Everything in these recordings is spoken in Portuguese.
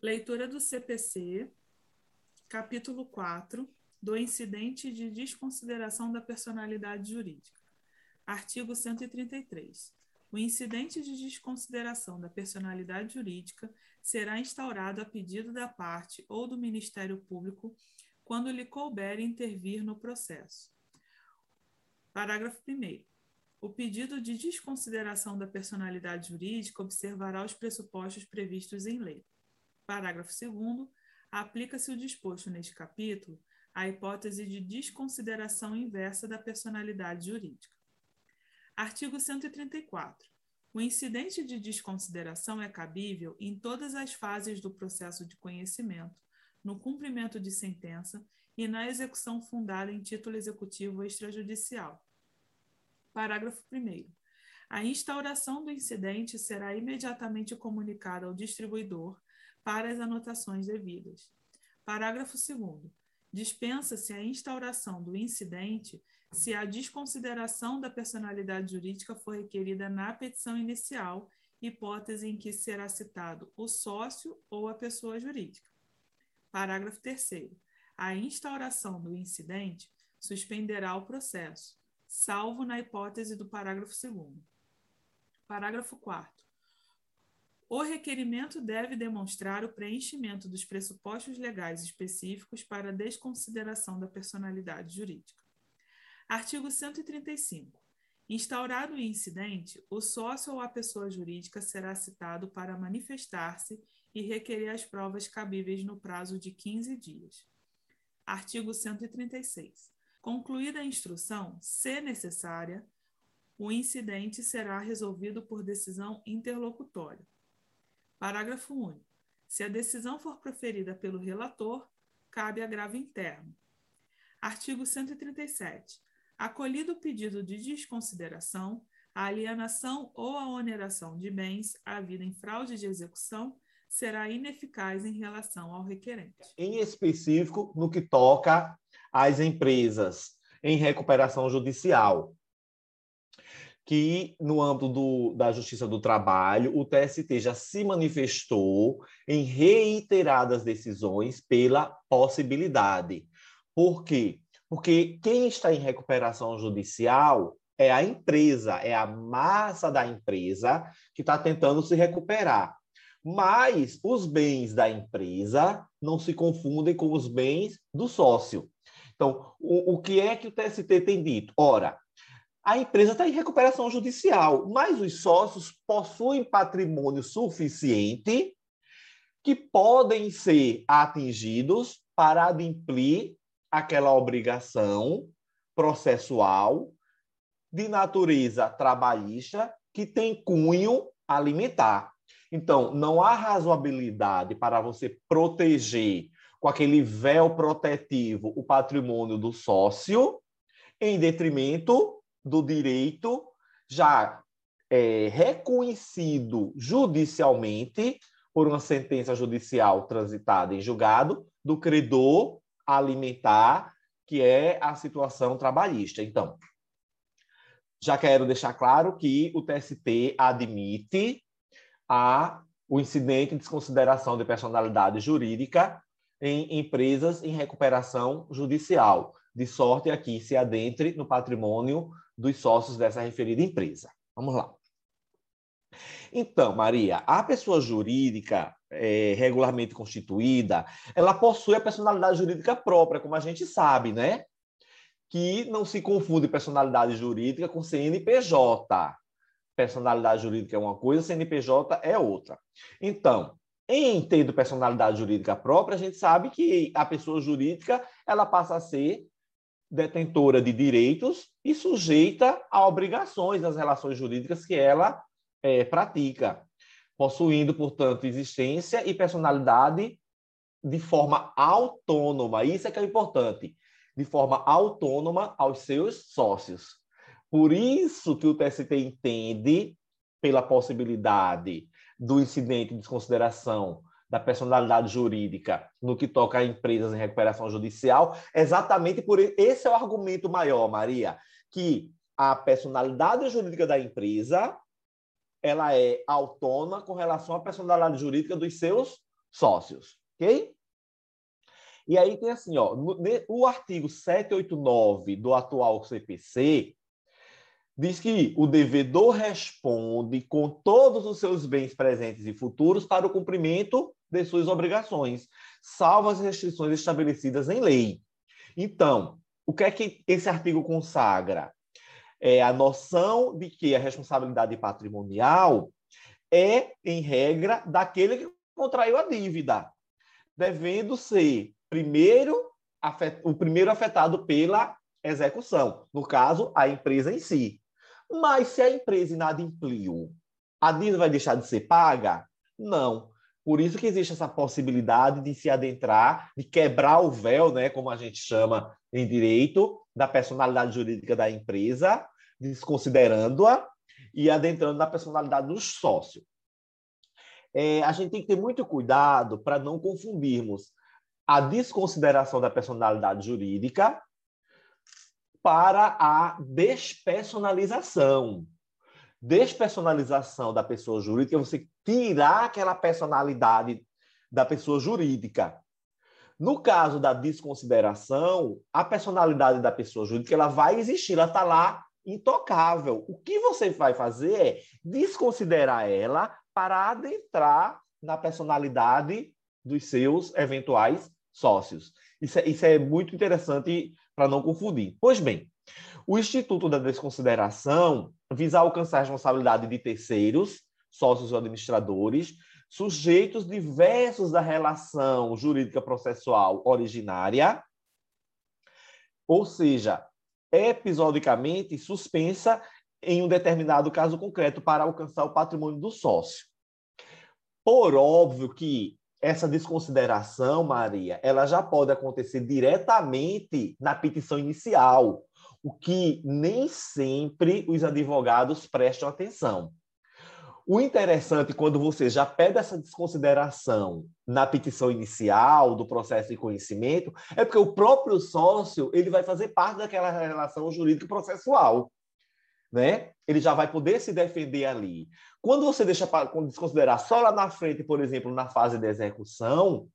Leitura do CPC, capítulo 4, do incidente de desconsideração da personalidade jurídica. Artigo 133. O incidente de desconsideração da personalidade jurídica será instaurado a pedido da parte ou do Ministério Público quando lhe couber intervir no processo. Parágrafo 1. O pedido de desconsideração da personalidade jurídica observará os pressupostos previstos em lei. Parágrafo 2. Aplica-se o disposto neste capítulo à hipótese de desconsideração inversa da personalidade jurídica. Artigo 134. O incidente de desconsideração é cabível em todas as fases do processo de conhecimento, no cumprimento de sentença e na execução fundada em título executivo extrajudicial. Parágrafo 1. A instauração do incidente será imediatamente comunicada ao distribuidor para as anotações devidas. Parágrafo 2. Dispensa-se a instauração do incidente se a desconsideração da personalidade jurídica for requerida na petição inicial, hipótese em que será citado o sócio ou a pessoa jurídica. Parágrafo 3. A instauração do incidente suspenderá o processo, salvo na hipótese do parágrafo 2. Parágrafo 4. O requerimento deve demonstrar o preenchimento dos pressupostos legais específicos para desconsideração da personalidade jurídica. Artigo 135. Instaurado o incidente, o sócio ou a pessoa jurídica será citado para manifestar-se e requerer as provas cabíveis no prazo de 15 dias. Artigo 136. Concluída a instrução, se necessária, o incidente será resolvido por decisão interlocutória Parágrafo único. Se a decisão for proferida pelo relator, cabe agravo interno. Artigo 137. Acolhido o pedido de desconsideração, a alienação ou a oneração de bens havida em fraude de execução será ineficaz em relação ao requerente. Em específico, no que toca às empresas em recuperação judicial, que, no âmbito do, da Justiça do Trabalho, o TST já se manifestou em reiteradas decisões pela possibilidade. Por quê? Porque quem está em recuperação judicial é a empresa, é a massa da empresa que está tentando se recuperar. Mas os bens da empresa não se confundem com os bens do sócio. Então, o, o que é que o TST tem dito? Ora, a empresa está em recuperação judicial, mas os sócios possuem patrimônio suficiente que podem ser atingidos para adimplir aquela obrigação processual de natureza trabalhista que tem cunho alimentar. Então, não há razoabilidade para você proteger com aquele véu protetivo o patrimônio do sócio em detrimento do direito já é, reconhecido judicialmente por uma sentença judicial transitada em julgado do credor alimentar, que é a situação trabalhista. Então, já quero deixar claro que o TST admite a, o incidente de desconsideração de personalidade jurídica em empresas em recuperação judicial, de sorte a que se adentre no patrimônio dos sócios dessa referida empresa. Vamos lá. Então, Maria, a pessoa jurídica é, regularmente constituída, ela possui a personalidade jurídica própria, como a gente sabe, né? Que não se confunde personalidade jurídica com CNPJ. Personalidade jurídica é uma coisa, CNPJ é outra. Então, em tendo personalidade jurídica própria, a gente sabe que a pessoa jurídica ela passa a ser detentora de direitos e sujeita a obrigações das relações jurídicas que ela é, pratica, possuindo, portanto, existência e personalidade de forma autônoma. Isso é que é importante, de forma autônoma aos seus sócios. Por isso que o TST entende pela possibilidade do incidente de desconsideração da personalidade jurídica no que toca a empresas em recuperação judicial, exatamente por esse é o argumento maior, Maria, que a personalidade jurídica da empresa ela é autônoma com relação à personalidade jurídica dos seus sócios, ok? E aí tem assim, ó, o artigo 789 do atual CPC diz que o devedor responde com todos os seus bens presentes e futuros para o cumprimento de suas obrigações, salvo as restrições estabelecidas em lei. Então, o que é que esse artigo consagra? É a noção de que a responsabilidade patrimonial é, em regra, daquele que contraiu a dívida, devendo ser primeiro o primeiro afetado pela execução, no caso, a empresa em si. Mas se a empresa inadimpliu, a dívida vai deixar de ser paga? Não. Por isso que existe essa possibilidade de se adentrar, de quebrar o véu, né, como a gente chama em direito, da personalidade jurídica da empresa, desconsiderando-a e adentrando na personalidade do sócio. É, a gente tem que ter muito cuidado para não confundirmos a desconsideração da personalidade jurídica para a despersonalização. Despersonalização da pessoa jurídica é você tirar aquela personalidade da pessoa jurídica. No caso da desconsideração, a personalidade da pessoa jurídica ela vai existir, ela está lá intocável. O que você vai fazer é desconsiderar ela para adentrar na personalidade dos seus eventuais sócios. Isso é, isso é muito interessante para não confundir. Pois bem, o Instituto da Desconsideração visa alcançar a responsabilidade de terceiros, sócios ou administradores, sujeitos diversos da relação jurídica processual originária, ou seja, episodicamente suspensa em um determinado caso concreto para alcançar o patrimônio do sócio. Por óbvio que essa desconsideração, Maria, ela já pode acontecer diretamente na petição inicial, o que nem sempre os advogados prestam atenção. O interessante, quando você já pede essa desconsideração na petição inicial do processo de conhecimento, é porque o próprio sócio ele vai fazer parte daquela relação jurídica processual né? Ele já vai poder se defender ali. Quando você deixa para desconsiderar só lá na frente, por exemplo, na fase de execução,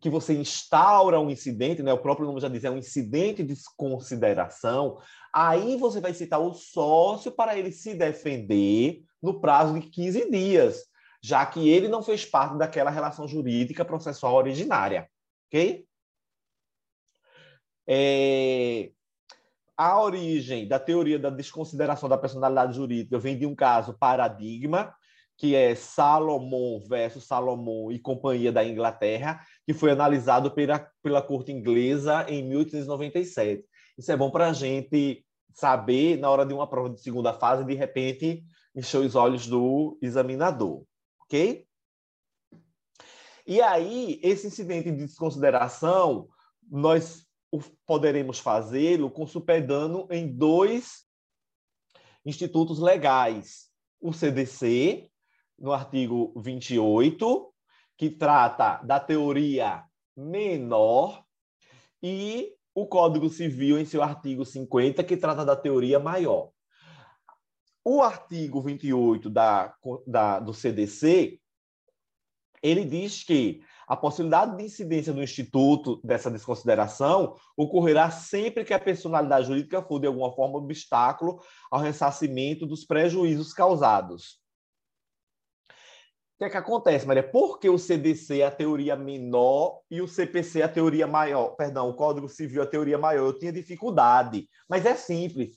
que você instaura um incidente, né? O próprio nome já diz, é um incidente de desconsideração. Aí você vai citar o sócio para ele se defender no prazo de 15 dias, já que ele não fez parte daquela relação jurídica processual originária, ok? É a origem da teoria da desconsideração da personalidade jurídica vem de um caso paradigma, que é Salomão versus Salomão e Companhia da Inglaterra, que foi analisado pela, pela corte inglesa em 1897. Isso é bom para a gente saber na hora de uma prova de segunda fase, de repente, encher os olhos do examinador, ok? E aí, esse incidente de desconsideração, nós poderemos fazê-lo com superdano em dois institutos legais. O CDC, no artigo 28, que trata da teoria menor, e o Código Civil, em seu artigo 50, que trata da teoria maior. O artigo 28 da, da, do CDC, ele diz que a possibilidade de incidência do Instituto dessa desconsideração ocorrerá sempre que a personalidade jurídica for, de alguma forma, obstáculo ao ressarcimento dos prejuízos causados. O que é que acontece, Maria? Por que o CDC é a teoria menor e o CPC é a teoria maior? Perdão, o Código Civil é a teoria maior. Eu tinha dificuldade, mas é simples.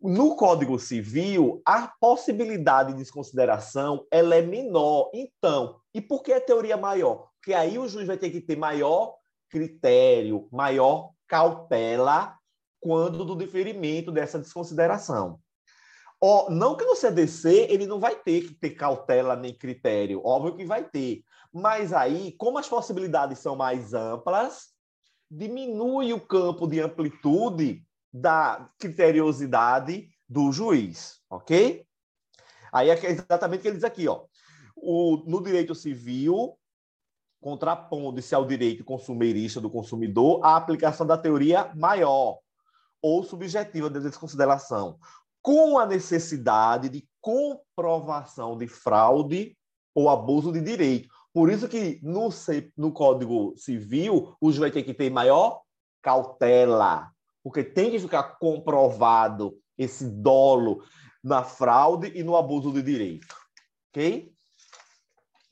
No Código Civil, a possibilidade de desconsideração ela é menor. Então, e por que a teoria maior? Porque aí o juiz vai ter que ter maior critério, maior cautela quando do deferimento dessa desconsideração. Ó, não que no CDC ele não vai ter que ter cautela nem critério, óbvio que vai ter. Mas aí, como as possibilidades são mais amplas, diminui o campo de amplitude da criteriosidade do juiz, ok? Aí é exatamente o que ele diz aqui, ó. O, no direito civil, contrapondo-se ao direito consumerista do consumidor, a aplicação da teoria maior ou subjetiva de desconsideração, com a necessidade de comprovação de fraude ou abuso de direito. Por isso que no, no Código Civil, o juiz ter que ter maior cautela, porque tem que ficar comprovado esse dolo na fraude e no abuso de direito. Ok?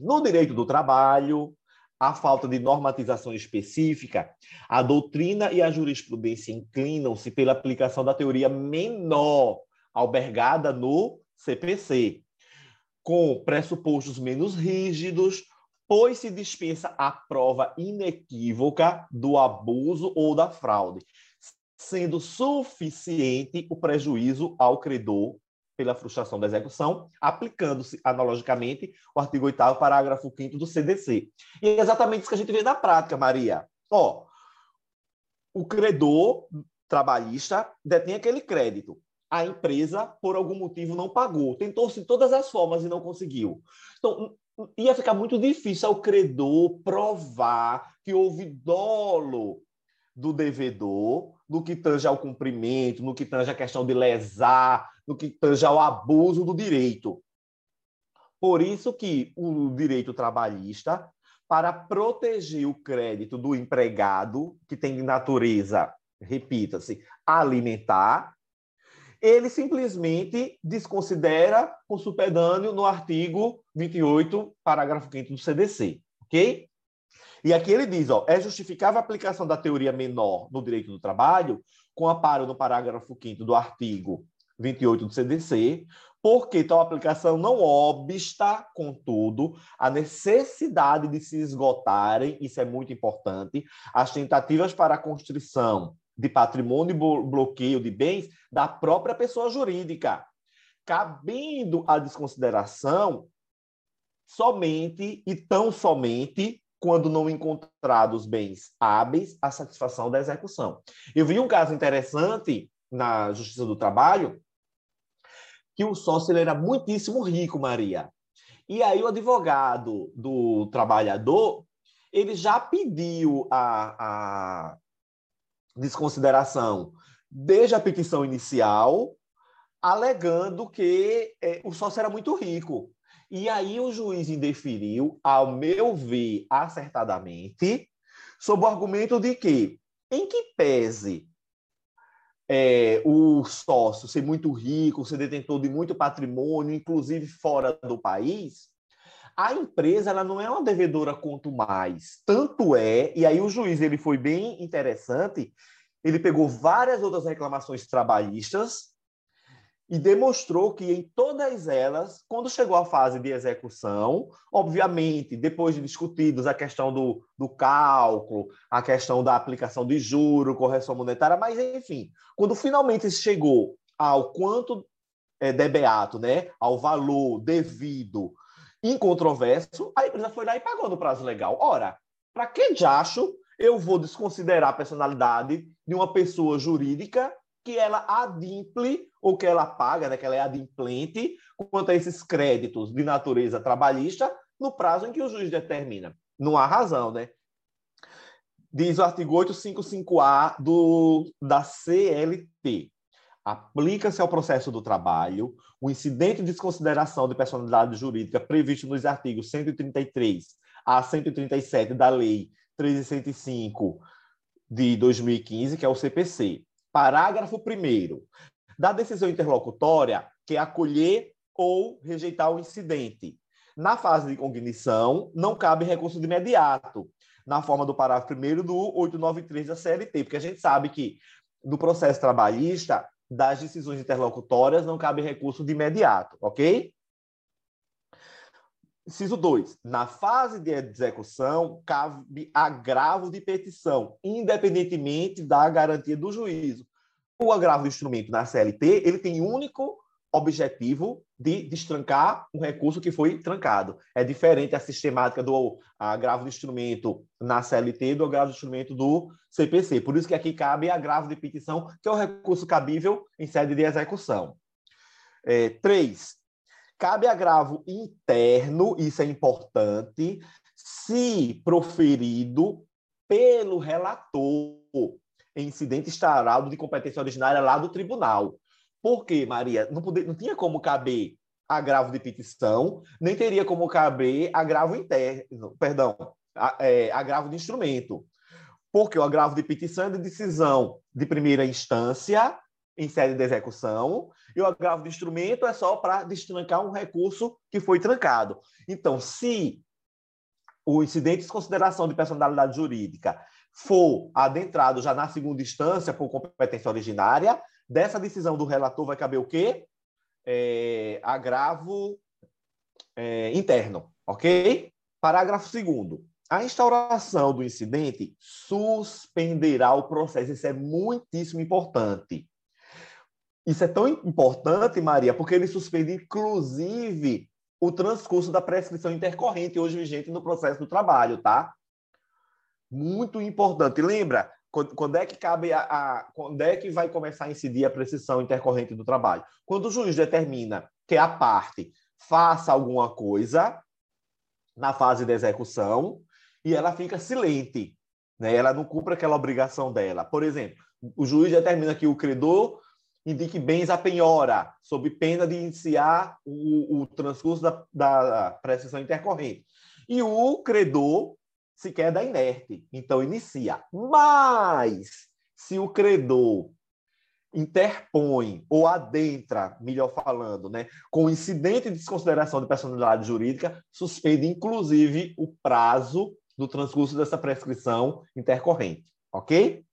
No direito do trabalho, a falta de normatização específica, a doutrina e a jurisprudência inclinam-se pela aplicação da teoria menor, albergada no CPC, com pressupostos menos rígidos, pois se dispensa a prova inequívoca do abuso ou da fraude, sendo suficiente o prejuízo ao credor pela frustração da execução, aplicando-se analogicamente o artigo 8 parágrafo 5 do CDC. E é exatamente isso que a gente vê na prática, Maria. Ó, o credor trabalhista detém aquele crédito. A empresa, por algum motivo, não pagou. Tentou-se de todas as formas e não conseguiu. Então, ia ficar muito difícil ao credor provar que houve dolo do devedor no que tange ao cumprimento, no que tange a questão de lesar, no que tange ao abuso do direito. Por isso que o direito trabalhista, para proteger o crédito do empregado, que tem natureza, repita-se, alimentar, ele simplesmente desconsidera o supedâneo no artigo 28, parágrafo 5 do CDC, ok? E aqui ele diz, ó, é justificável a aplicação da teoria menor no direito do trabalho, com amparo no parágrafo 5 do artigo 28 do CDC, porque tal aplicação não obsta, contudo, a necessidade de se esgotarem, isso é muito importante, as tentativas para a construção de patrimônio e bloqueio de bens da própria pessoa jurídica, cabendo a desconsideração somente e tão somente quando não encontrados bens hábeis à satisfação da execução. Eu vi um caso interessante na Justiça do Trabalho, que o sócio era muitíssimo rico, Maria. E aí o advogado do trabalhador, ele já pediu a, a desconsideração desde a petição inicial, alegando que é, o sócio era muito rico. E aí o juiz indeferiu, ao meu ver, acertadamente, sob o argumento de que, em que pese é, o sócio ser muito rico, ser detentor de muito patrimônio, inclusive fora do país, a empresa ela não é uma devedora quanto mais. Tanto é, e aí o juiz ele foi bem interessante, ele pegou várias outras reclamações trabalhistas e demonstrou que em todas elas, quando chegou à fase de execução, obviamente, depois de discutidos a questão do, do cálculo, a questão da aplicação de juro, correção monetária, mas enfim, quando finalmente chegou ao quanto é debeato, né, ao valor devido incontroverso, a empresa foi lá e pagou no prazo legal. Ora, para que de acho eu vou desconsiderar a personalidade de uma pessoa jurídica que ela adimple ou que ela paga, né, que ela é adimplente quanto a esses créditos de natureza trabalhista no prazo em que o juiz determina. Não há razão, né? Diz o artigo 855A do, da CLT. Aplica-se ao processo do trabalho o incidente de desconsideração de personalidade jurídica previsto nos artigos 133 a 137 da Lei 1305 de 2015, que é o CPC. Parágrafo 1 da decisão interlocutória, que é acolher ou rejeitar o incidente. Na fase de cognição, não cabe recurso de imediato, na forma do parágrafo 1 do 893 da CLT, porque a gente sabe que no processo trabalhista, das decisões interlocutórias, não cabe recurso de imediato, ok? Inciso 2. Na fase de execução, cabe agravo de petição, independentemente da garantia do juízo. O agravo do instrumento na CLT, ele tem único objetivo de destrancar um recurso que foi trancado. É diferente a sistemática do agravo do instrumento na CLT do agravo do instrumento do CPC. Por isso que aqui cabe agravo de petição, que é o recurso cabível em sede de execução. É, três, Cabe agravo interno, isso é importante, se proferido pelo relator em incidente estaral de competência originária lá do tribunal. Por quê, Maria? Não, poder, não tinha como caber agravo de petição, nem teria como caber agravo interno, perdão, é, agravo de instrumento. Porque o agravo de petição é de decisão de primeira instância em sede de execução, e o agravo de instrumento é só para destrancar um recurso que foi trancado. Então, se o incidente de consideração de personalidade jurídica for adentrado já na segunda instância por competência originária, dessa decisão do relator vai caber o quê? É, agravo é, interno, ok? Parágrafo segundo. A instauração do incidente suspenderá o processo. Isso é muitíssimo importante. Isso é tão importante, Maria, porque ele suspende, inclusive, o transcurso da prescrição intercorrente hoje vigente no processo do trabalho, tá? Muito importante. Lembra, quando é que cabe a, a, quando é que vai começar a incidir a prescrição intercorrente do trabalho? Quando o juiz determina que a parte faça alguma coisa na fase de execução e ela fica silente, né? Ela não cumpre aquela obrigação dela. Por exemplo, o juiz determina que o credor indique bens a penhora, sob pena de iniciar o, o transcurso da, da prescrição intercorrente. E o credor se queda inerte, então inicia. Mas, se o credor interpõe ou adentra, melhor falando, né, com incidente de desconsideração de personalidade jurídica, suspende inclusive o prazo do transcurso dessa prescrição intercorrente, ok?